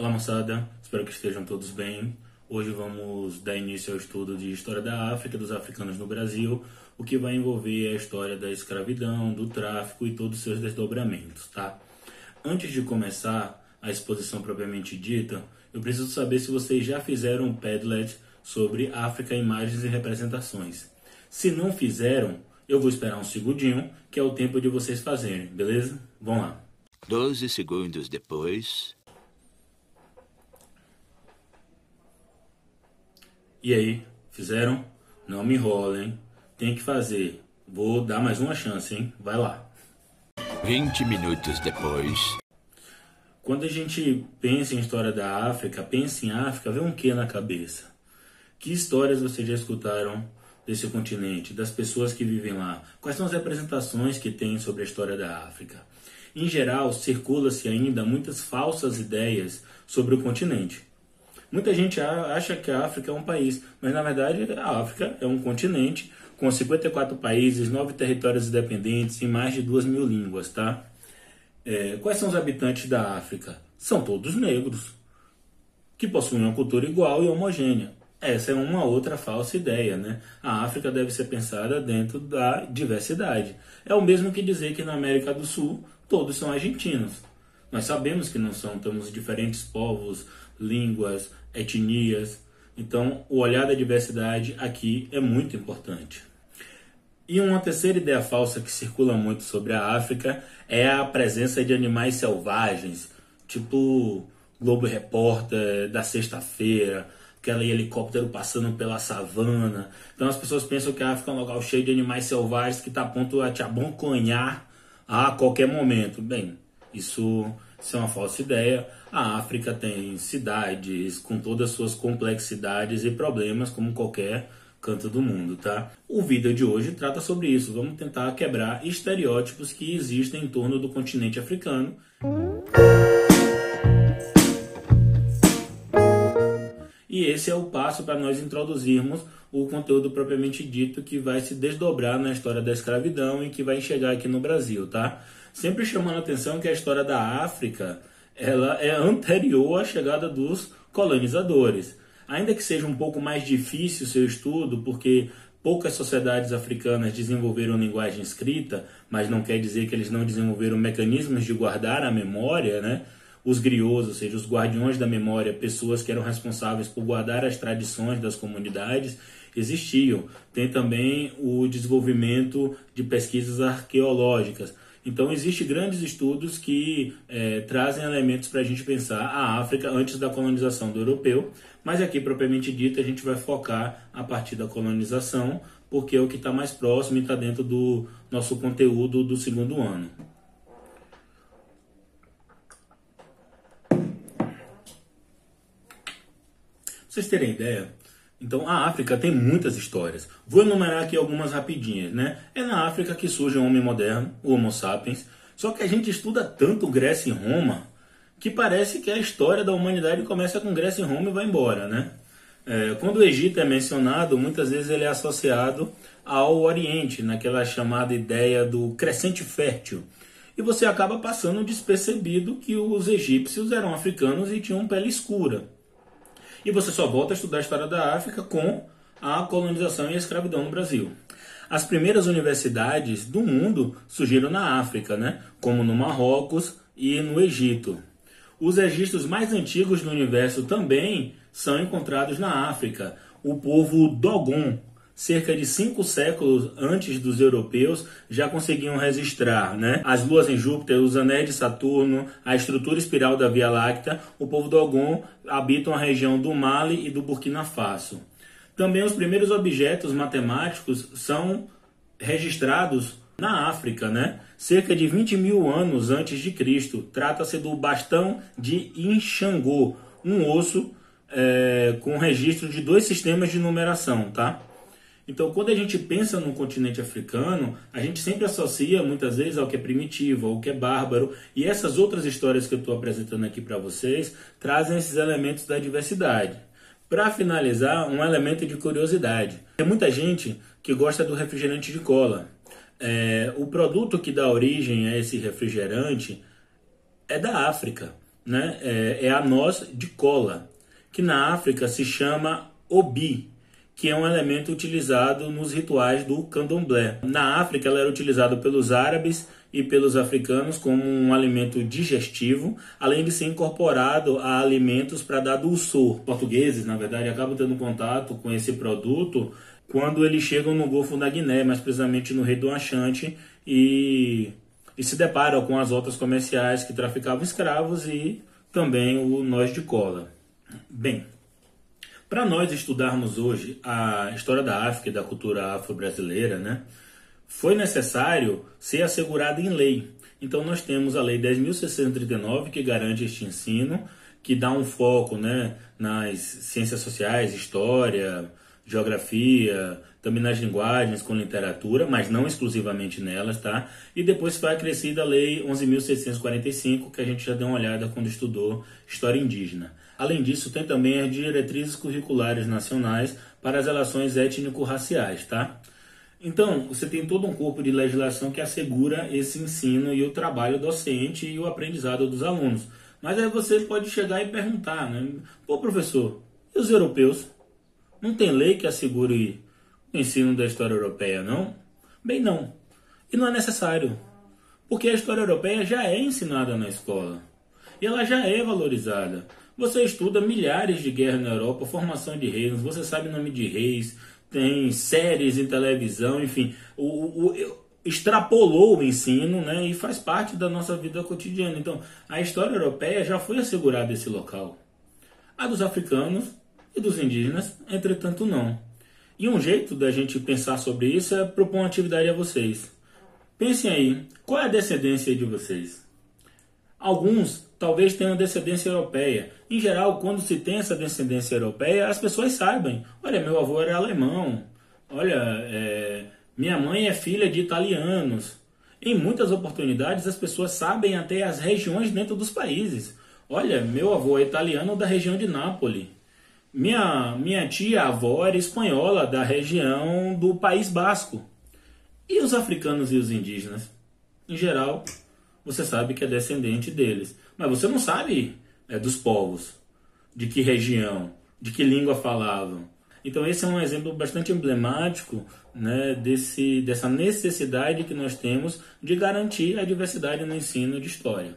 Olá moçada, espero que estejam todos bem. Hoje vamos dar início ao estudo de História da África, dos africanos no Brasil, o que vai envolver a história da escravidão, do tráfico e todos os seus desdobramentos, tá? Antes de começar a exposição propriamente dita, eu preciso saber se vocês já fizeram um Padlet sobre África, imagens e representações. Se não fizeram, eu vou esperar um segundinho, que é o tempo de vocês fazerem, beleza? Vamos lá. 12 segundos depois. E aí, fizeram? Não me enrolem. Tem que fazer. Vou dar mais uma chance, hein? Vai lá. 20 minutos depois. Quando a gente pensa em história da África, pensa em África, vem um que na cabeça? Que histórias vocês já escutaram desse continente, das pessoas que vivem lá? Quais são as representações que tem sobre a história da África? Em geral, circula-se ainda muitas falsas ideias sobre o continente. Muita gente acha que a África é um país, mas na verdade a África é um continente com 54 países, 9 territórios independentes e mais de 2 mil línguas, tá? É, quais são os habitantes da África? São todos negros, que possuem uma cultura igual e homogênea. Essa é uma outra falsa ideia, né? A África deve ser pensada dentro da diversidade. É o mesmo que dizer que na América do Sul todos são argentinos. Nós sabemos que não são, temos diferentes povos, línguas, etnias. Então, o olhar da diversidade aqui é muito importante. E uma terceira ideia falsa que circula muito sobre a África é a presença de animais selvagens, tipo Globo Repórter da sexta-feira, aquele helicóptero passando pela savana. Então as pessoas pensam que a África é um local cheio de animais selvagens que está a ponto a te abonconhar a qualquer momento. Bem, isso, isso é uma falsa ideia. A África tem cidades com todas as suas complexidades e problemas, como qualquer canto do mundo, tá? O vídeo de hoje trata sobre isso. Vamos tentar quebrar estereótipos que existem em torno do continente africano. E esse é o passo para nós introduzirmos o conteúdo propriamente dito que vai se desdobrar na história da escravidão e que vai chegar aqui no Brasil, tá? Sempre chamando a atenção que a história da África ela é anterior à chegada dos colonizadores. Ainda que seja um pouco mais difícil seu estudo, porque poucas sociedades africanas desenvolveram linguagem escrita, mas não quer dizer que eles não desenvolveram mecanismos de guardar a memória, né? Os griots, ou seja, os guardiões da memória, pessoas que eram responsáveis por guardar as tradições das comunidades, existiam. Tem também o desenvolvimento de pesquisas arqueológicas. Então, existem grandes estudos que é, trazem elementos para a gente pensar a África antes da colonização do europeu, mas aqui, propriamente dito, a gente vai focar a partir da colonização, porque é o que está mais próximo e está dentro do nosso conteúdo do segundo ano. Pra vocês terem ideia, então a África tem muitas histórias. Vou enumerar aqui algumas rapidinhas, né? É na África que surge o homem moderno, o Homo sapiens. Só que a gente estuda tanto Grécia e Roma que parece que a história da humanidade começa com Grécia e Roma e vai embora, né? É, quando o Egito é mencionado, muitas vezes ele é associado ao Oriente, naquela chamada ideia do crescente fértil. E você acaba passando despercebido que os egípcios eram africanos e tinham pele escura. E você só volta a estudar a história da África com a colonização e a escravidão no Brasil. As primeiras universidades do mundo surgiram na África, né? como no Marrocos e no Egito. Os registros mais antigos do universo também são encontrados na África. O povo Dogon, cerca de cinco séculos antes dos europeus, já conseguiam registrar né? as luas em Júpiter, os anéis de Saturno, a estrutura espiral da Via Láctea. O povo Dogon habita a região do Mali e do Burkina Faso. Também os primeiros objetos matemáticos são registrados na África, né? cerca de 20 mil anos antes de Cristo. Trata-se do bastão de Inxangô, um osso é, com registro de dois sistemas de numeração, tá? Então, quando a gente pensa no continente africano, a gente sempre associa muitas vezes ao que é primitivo, ao que é bárbaro, e essas outras histórias que eu estou apresentando aqui para vocês trazem esses elementos da diversidade. Para finalizar, um elemento de curiosidade. Tem muita gente que gosta do refrigerante de cola. É, o produto que dá origem a esse refrigerante é da África. né, é, é a noz de cola, que na África se chama obi, que é um elemento utilizado nos rituais do candomblé. Na África, ela era utilizada pelos árabes e pelos africanos como um alimento digestivo, além de ser incorporado a alimentos para dar dulçor. Portugueses, na verdade, acabam tendo contato com esse produto quando eles chegam no Golfo da Guiné, mais precisamente no Rei do Achante, e, e se deparam com as rotas comerciais que traficavam escravos e também o nós de cola. Bem, para nós estudarmos hoje a história da África e da cultura afro-brasileira, né, foi necessário ser assegurado em lei. Então nós temos a Lei 10.639 que garante este ensino, que dá um foco né, nas ciências sociais, história, geografia, também nas linguagens com literatura, mas não exclusivamente nelas, tá? E depois foi acrescida a Lei 11.645, que a gente já deu uma olhada quando estudou História Indígena. Além disso, tem também as diretrizes curriculares nacionais para as relações étnico-raciais, tá? Então, você tem todo um corpo de legislação que assegura esse ensino e o trabalho docente e o aprendizado dos alunos. Mas aí você pode chegar e perguntar, né? Pô, professor, e os europeus? Não tem lei que assegure o ensino da história europeia, não? Bem, não. E não é necessário. Porque a história europeia já é ensinada na escola. E ela já é valorizada. Você estuda milhares de guerras na Europa, formação de reinos, você sabe o nome de reis, tem séries em televisão, enfim. O, o, o, extrapolou o ensino né, e faz parte da nossa vida cotidiana. Então, a história europeia já foi assegurada esse local. A dos africanos e dos indígenas, entretanto, não. E um jeito da gente pensar sobre isso é propor uma atividade a vocês. Pensem aí, qual é a descendência de vocês? Alguns talvez tenham descendência europeia. Em geral, quando se tem essa descendência europeia, as pessoas sabem. Olha, meu avô era alemão. Olha, é, minha mãe é filha de italianos. Em muitas oportunidades, as pessoas sabem até as regiões dentro dos países. Olha, meu avô é italiano da região de Nápoles. Minha, minha tia-avó era espanhola da região do País Basco. E os africanos e os indígenas? Em geral, você sabe que é descendente deles. Mas você não sabe é, dos povos, de que região, de que língua falavam. Então esse é um exemplo bastante emblemático né, desse, dessa necessidade que nós temos de garantir a diversidade no ensino de história.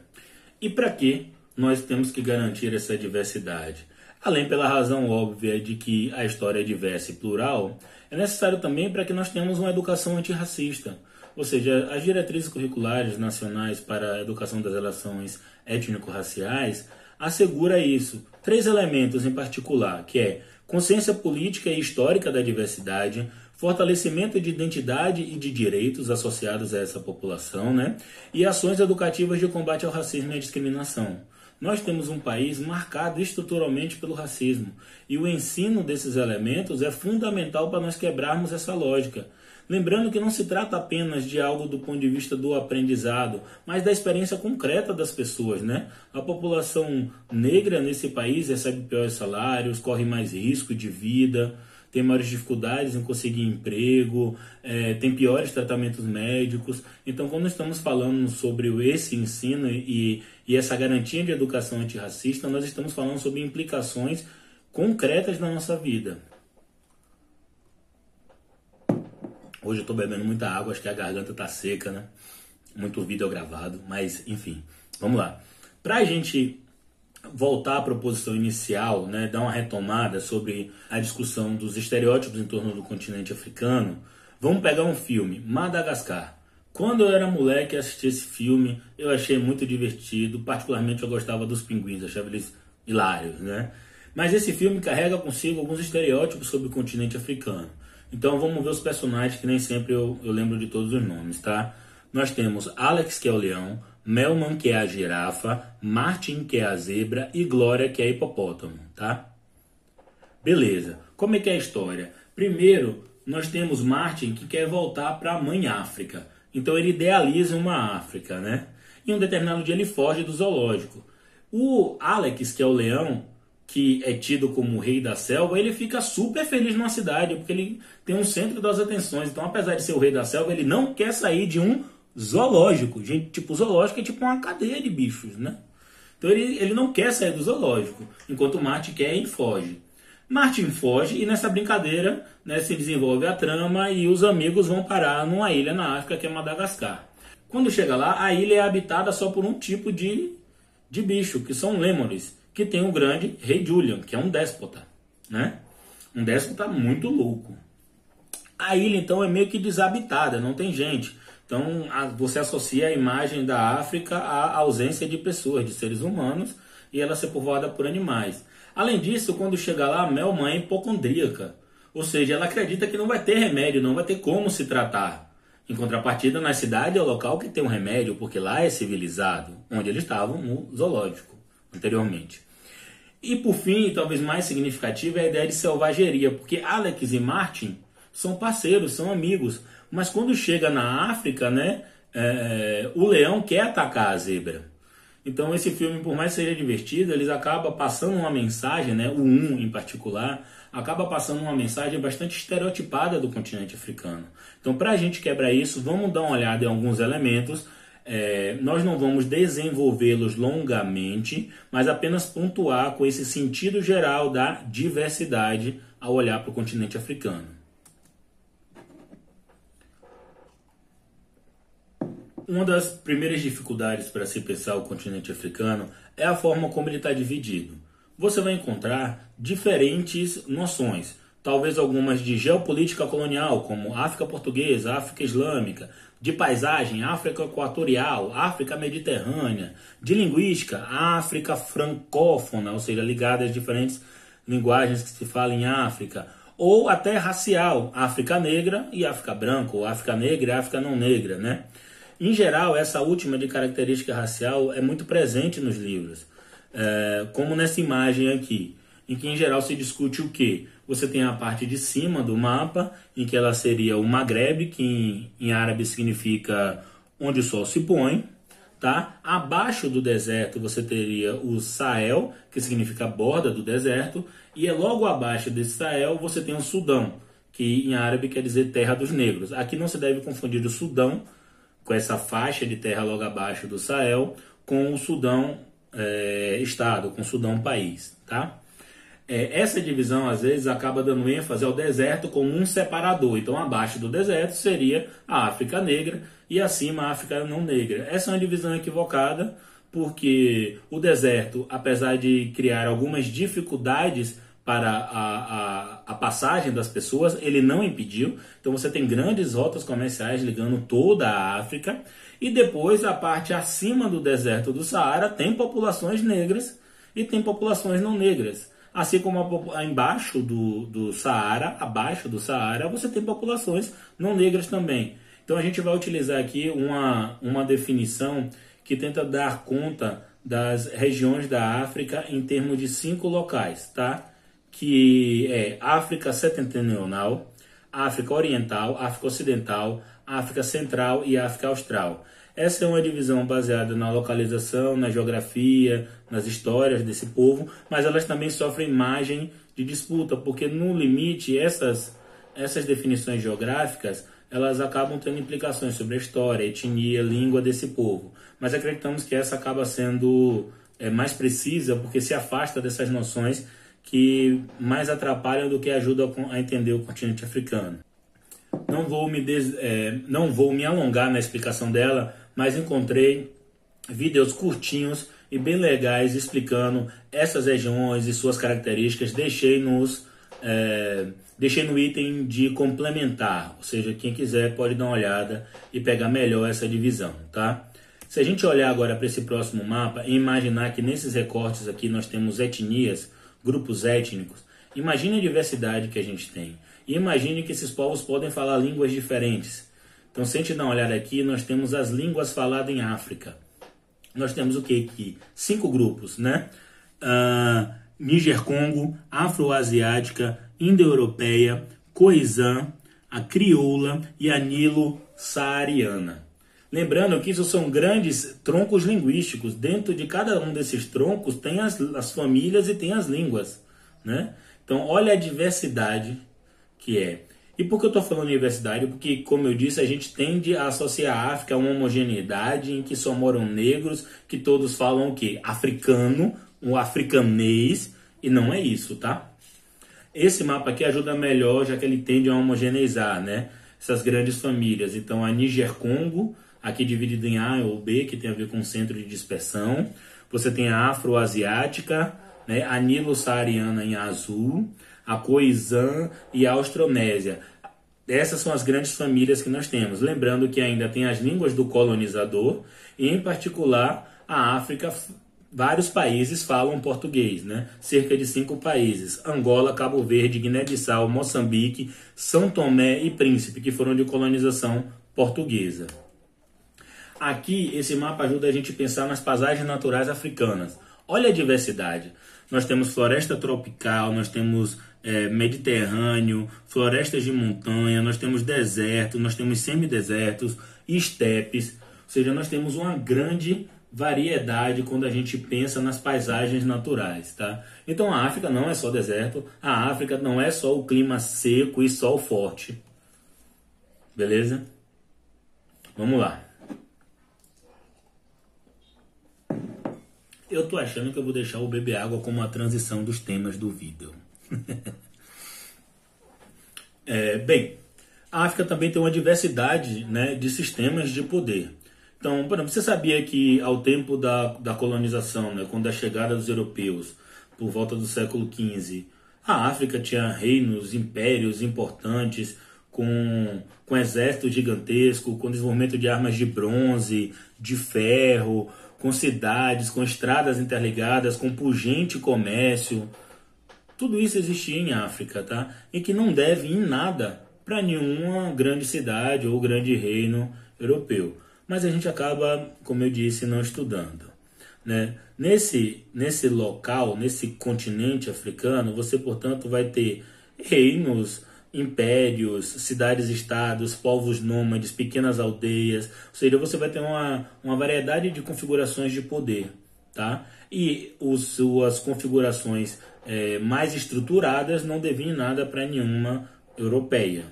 E para que nós temos que garantir essa diversidade? Além pela razão óbvia de que a história é diversa e plural, é necessário também para que nós tenhamos uma educação antirracista. Ou seja, as diretrizes curriculares nacionais para a educação das relações étnico-raciais assegura isso. Três elementos em particular, que é consciência política e histórica da diversidade, fortalecimento de identidade e de direitos associados a essa população, né? E ações educativas de combate ao racismo e à discriminação. Nós temos um país marcado estruturalmente pelo racismo, e o ensino desses elementos é fundamental para nós quebrarmos essa lógica. Lembrando que não se trata apenas de algo do ponto de vista do aprendizado, mas da experiência concreta das pessoas, né? A população negra nesse país recebe piores salários, corre mais risco de vida, tem maiores dificuldades em conseguir emprego, é, tem piores tratamentos médicos. Então, quando estamos falando sobre esse ensino e, e essa garantia de educação antirracista, nós estamos falando sobre implicações concretas na nossa vida. Hoje eu estou bebendo muita água, acho que a garganta está seca, né? Muito vídeo gravado, mas enfim, vamos lá. Para a gente voltar à proposição inicial, né, dar uma retomada sobre a discussão dos estereótipos em torno do continente africano, vamos pegar um filme, Madagascar. Quando eu era moleque e assisti esse filme, eu achei muito divertido, particularmente eu gostava dos pinguins, achava eles hilários, né? Mas esse filme carrega consigo alguns estereótipos sobre o continente africano. Então vamos ver os personagens que nem sempre eu, eu lembro de todos os nomes, tá? Nós temos Alex, que é o leão, Melman, que é a girafa, Martin, que é a zebra, e Glória, que é hipopótamo, tá? Beleza. Como é que é a história? Primeiro, nós temos Martin que quer voltar para a mãe África. Então ele idealiza uma África, né? E um determinado dia ele foge do zoológico. O Alex, que é o leão, que é tido como o rei da selva, ele fica super feliz numa cidade, porque ele tem um centro das atenções. Então, apesar de ser o rei da selva, ele não quer sair de um zoológico. Gente, tipo, zoológico é tipo uma cadeia de bichos, né? Então ele, ele não quer sair do zoológico, enquanto Martin quer e foge. Martin foge e nessa brincadeira né, se desenvolve a trama e os amigos vão parar numa ilha na África que é Madagascar. Quando chega lá, a ilha é habitada só por um tipo de, de bicho, que são lêmures, que tem o grande rei Julian, que é um déspota. Né? Um déspota muito louco. A ilha então é meio que desabitada, não tem gente. Então você associa a imagem da África à ausência de pessoas, de seres humanos, e ela ser povoada por animais. Além disso, quando chega lá, a Mel mãe é hipocondríaca. Ou seja, ela acredita que não vai ter remédio, não vai ter como se tratar. Em contrapartida, na cidade é o local que tem um remédio, porque lá é civilizado, onde eles estavam no zoológico anteriormente. E por fim, talvez mais significativo, é a ideia de selvageria, porque Alex e Martin são parceiros, são amigos, mas quando chega na África, né, é, o leão quer atacar a zebra. Então esse filme, por mais que seja divertido, eles acaba passando uma mensagem, né, o 1 em particular, acaba passando uma mensagem bastante estereotipada do continente africano. Então para a gente quebrar isso, vamos dar uma olhada em alguns elementos. É, nós não vamos desenvolvê-los longamente, mas apenas pontuar com esse sentido geral da diversidade ao olhar para o continente africano. Uma das primeiras dificuldades para se pensar o continente africano é a forma como ele está dividido. Você vai encontrar diferentes noções, talvez algumas de geopolítica colonial, como África portuguesa, África islâmica, de paisagem, África equatorial, África mediterrânea, de linguística, África francófona, ou seja, ligada às diferentes linguagens que se falam em África, ou até racial, África negra e África branca, ou África negra e África não negra, né? Em geral, essa última de característica racial é muito presente nos livros, é, como nessa imagem aqui, em que em geral se discute o que? Você tem a parte de cima do mapa, em que ela seria o Maghreb, que em, em árabe significa onde o sol se põe, tá? Abaixo do deserto você teria o Sahel, que significa borda do deserto, e é logo abaixo desse Sahel você tem o Sudão, que em árabe quer dizer terra dos negros. Aqui não se deve confundir o Sudão com essa faixa de terra logo abaixo do Sahel, com o Sudão é, Estado, com o Sudão País. Tá? É, essa divisão, às vezes, acaba dando ênfase ao deserto como um separador. Então, abaixo do deserto seria a África Negra e acima a África Não Negra. Essa é uma divisão equivocada, porque o deserto, apesar de criar algumas dificuldades para a, a, a, passagem das pessoas, ele não impediu. Então você tem grandes rotas comerciais ligando toda a África. E depois, a parte acima do deserto do Saara, tem populações negras e tem populações não negras. Assim como a, embaixo do, do Saara, abaixo do Saara, você tem populações não negras também. Então a gente vai utilizar aqui uma, uma definição que tenta dar conta das regiões da África em termos de cinco locais, tá? que é África Setentrional, África Oriental, África Ocidental, África Central e África Austral. Essa é uma divisão baseada na localização, na geografia, nas histórias desse povo, mas elas também sofrem margem de disputa, porque no limite essas, essas definições geográficas elas acabam tendo implicações sobre a história, etnia, língua desse povo. Mas acreditamos que essa acaba sendo é, mais precisa porque se afasta dessas noções que mais atrapalham do que ajudam a entender o continente africano. Não vou me, des, é, não vou me alongar na explicação dela, mas encontrei vídeos curtinhos e bem legais explicando essas regiões e suas características. Deixei nos é, deixei no item de complementar, ou seja, quem quiser pode dar uma olhada e pegar melhor essa divisão, tá? Se a gente olhar agora para esse próximo mapa e imaginar que nesses recortes aqui nós temos etnias, grupos étnicos. Imagine a diversidade que a gente tem. E imagine que esses povos podem falar línguas diferentes. Então, se a gente dar uma olhada aqui, nós temos as línguas faladas em África. Nós temos o que aqui? Cinco grupos, né? Uh, Níger-Congo, Afro-Asiática, Indo-Europeia, Khoisan, a Crioula e a Nilo-Saariana. Lembrando que isso são grandes troncos linguísticos. Dentro de cada um desses troncos tem as, as famílias e tem as línguas. Né? Então, olha a diversidade que é. E por que eu estou falando diversidade? Porque, como eu disse, a gente tende a associar a África a uma homogeneidade em que só moram negros, que todos falam o quê? Africano, um africanês, e não é isso, tá? Esse mapa aqui ajuda melhor, já que ele tende a homogeneizar, né? Essas grandes famílias. Então, a Níger-Congo, aqui dividido em A ou B, que tem a ver com centro de dispersão. Você tem a Afroasiática, né? a Nilo-Saariana em azul, a Khoisan e a Austronésia. Essas são as grandes famílias que nós temos. Lembrando que ainda tem as línguas do colonizador e, em particular, a África. Vários países falam português, né? Cerca de cinco países: Angola, Cabo Verde, Guiné-Bissau, Moçambique, São Tomé e Príncipe, que foram de colonização portuguesa. Aqui, esse mapa ajuda a gente a pensar nas paisagens naturais africanas. Olha a diversidade. Nós temos floresta tropical, nós temos é, Mediterrâneo, florestas de montanha, nós temos deserto, nós temos semidesertos, estepes, ou seja, nós temos uma grande variedade quando a gente pensa nas paisagens naturais, tá? Então a África não é só deserto, a África não é só o clima seco e sol forte. Beleza? Vamos lá. Eu tô achando que eu vou deixar o beber água como a transição dos temas do vídeo. é, bem, a África também tem uma diversidade né, de sistemas de poder. Então, por exemplo, você sabia que ao tempo da, da colonização, né, quando a chegada dos europeus, por volta do século XV, a África tinha reinos, impérios importantes, com, com exército gigantesco, com desenvolvimento de armas de bronze, de ferro, com cidades, com estradas interligadas, com pungente comércio. Tudo isso existia em África, tá? E que não deve em nada para nenhuma grande cidade ou grande reino europeu. Mas a gente acaba, como eu disse, não estudando. Né? Nesse, nesse local, nesse continente africano, você, portanto, vai ter reinos, impérios, cidades-estados, povos nômades, pequenas aldeias. Ou seja, você vai ter uma, uma variedade de configurações de poder. Tá? E os, suas configurações é, mais estruturadas não deviam nada para nenhuma europeia.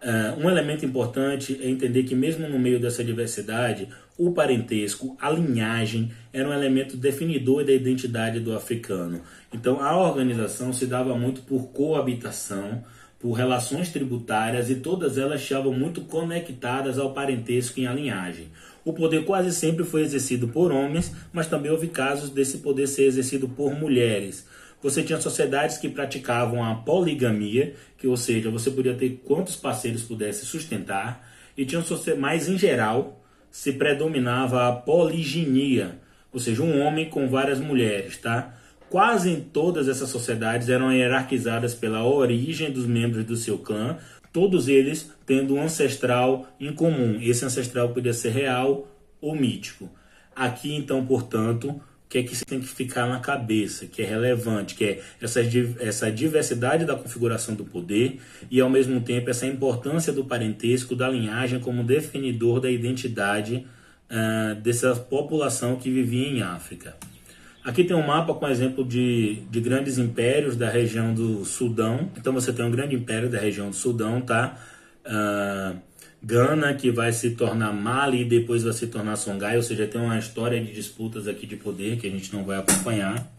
Uh, um elemento importante é entender que, mesmo no meio dessa diversidade, o parentesco, a linhagem, era um elemento definidor da identidade do africano. Então, a organização se dava muito por coabitação, por relações tributárias e todas elas estavam muito conectadas ao parentesco e à linhagem. O poder quase sempre foi exercido por homens, mas também houve casos desse poder ser exercido por mulheres. Você tinha sociedades que praticavam a poligamia, que ou seja, você podia ter quantos parceiros pudesse sustentar, e tinha mais em geral se predominava a poliginia, ou seja, um homem com várias mulheres, tá? Quase em todas essas sociedades eram hierarquizadas pela origem dos membros do seu clã, todos eles tendo um ancestral em comum. Esse ancestral podia ser real ou mítico. Aqui, então, portanto, que é que você tem que ficar na cabeça, que é relevante, que é essa, essa diversidade da configuração do poder e, ao mesmo tempo, essa importância do parentesco, da linhagem como definidor da identidade uh, dessa população que vivia em África. Aqui tem um mapa com exemplo de, de grandes impérios da região do Sudão. Então você tem um grande império da região do Sudão, tá? Uh, Gana, que vai se tornar Mali e depois vai se tornar Songhai, ou seja, tem uma história de disputas aqui de poder que a gente não vai acompanhar.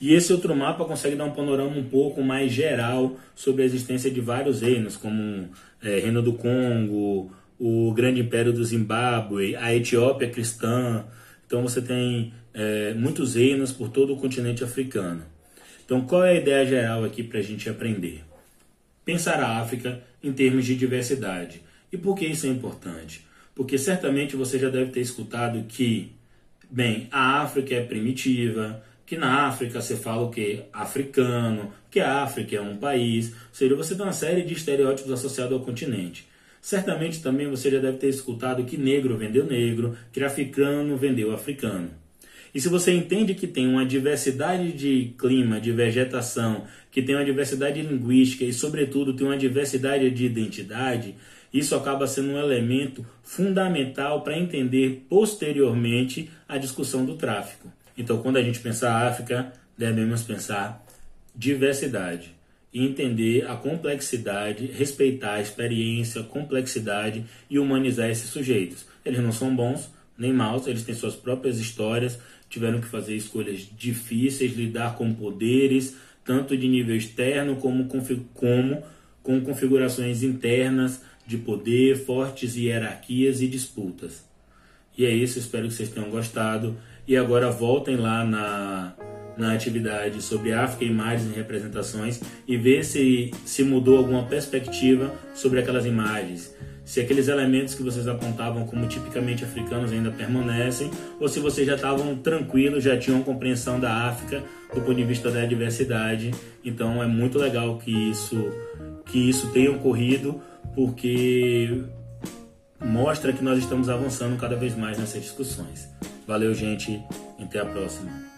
E esse outro mapa consegue dar um panorama um pouco mais geral sobre a existência de vários reinos, como é, Reino do Congo, o Grande Império do Zimbábue, a Etiópia cristã. Então você tem é, muitos reinos por todo o continente africano. Então qual é a ideia geral aqui para a gente aprender? Pensar a África em termos de diversidade e por que isso é importante? Porque certamente você já deve ter escutado que, bem, a África é primitiva, que na África você fala o que? Africano, que a África é um país. Ou seja, você tem uma série de estereótipos associados ao continente. Certamente também você já deve ter escutado que negro vendeu negro, que africano vendeu africano. E se você entende que tem uma diversidade de clima, de vegetação, que tem uma diversidade linguística e, sobretudo, tem uma diversidade de identidade, isso acaba sendo um elemento fundamental para entender posteriormente a discussão do tráfico. Então, quando a gente pensar África, devemos pensar diversidade. e entender a complexidade, respeitar a experiência, complexidade e humanizar esses sujeitos. Eles não são bons nem maus, eles têm suas próprias histórias, tiveram que fazer escolhas difíceis, lidar com poderes, tanto de nível externo como, como com configurações internas de poder, fortes hierarquias e disputas. E é isso, espero que vocês tenham gostado. E agora voltem lá na, na atividade sobre África, imagens e representações e ver se, se mudou alguma perspectiva sobre aquelas imagens. Se aqueles elementos que vocês apontavam como tipicamente africanos ainda permanecem, ou se vocês já estavam tranquilos, já tinham compreensão da África do ponto de vista da diversidade. Então é muito legal que isso, que isso tenha ocorrido, porque mostra que nós estamos avançando cada vez mais nessas discussões. Valeu, gente. Até a próxima.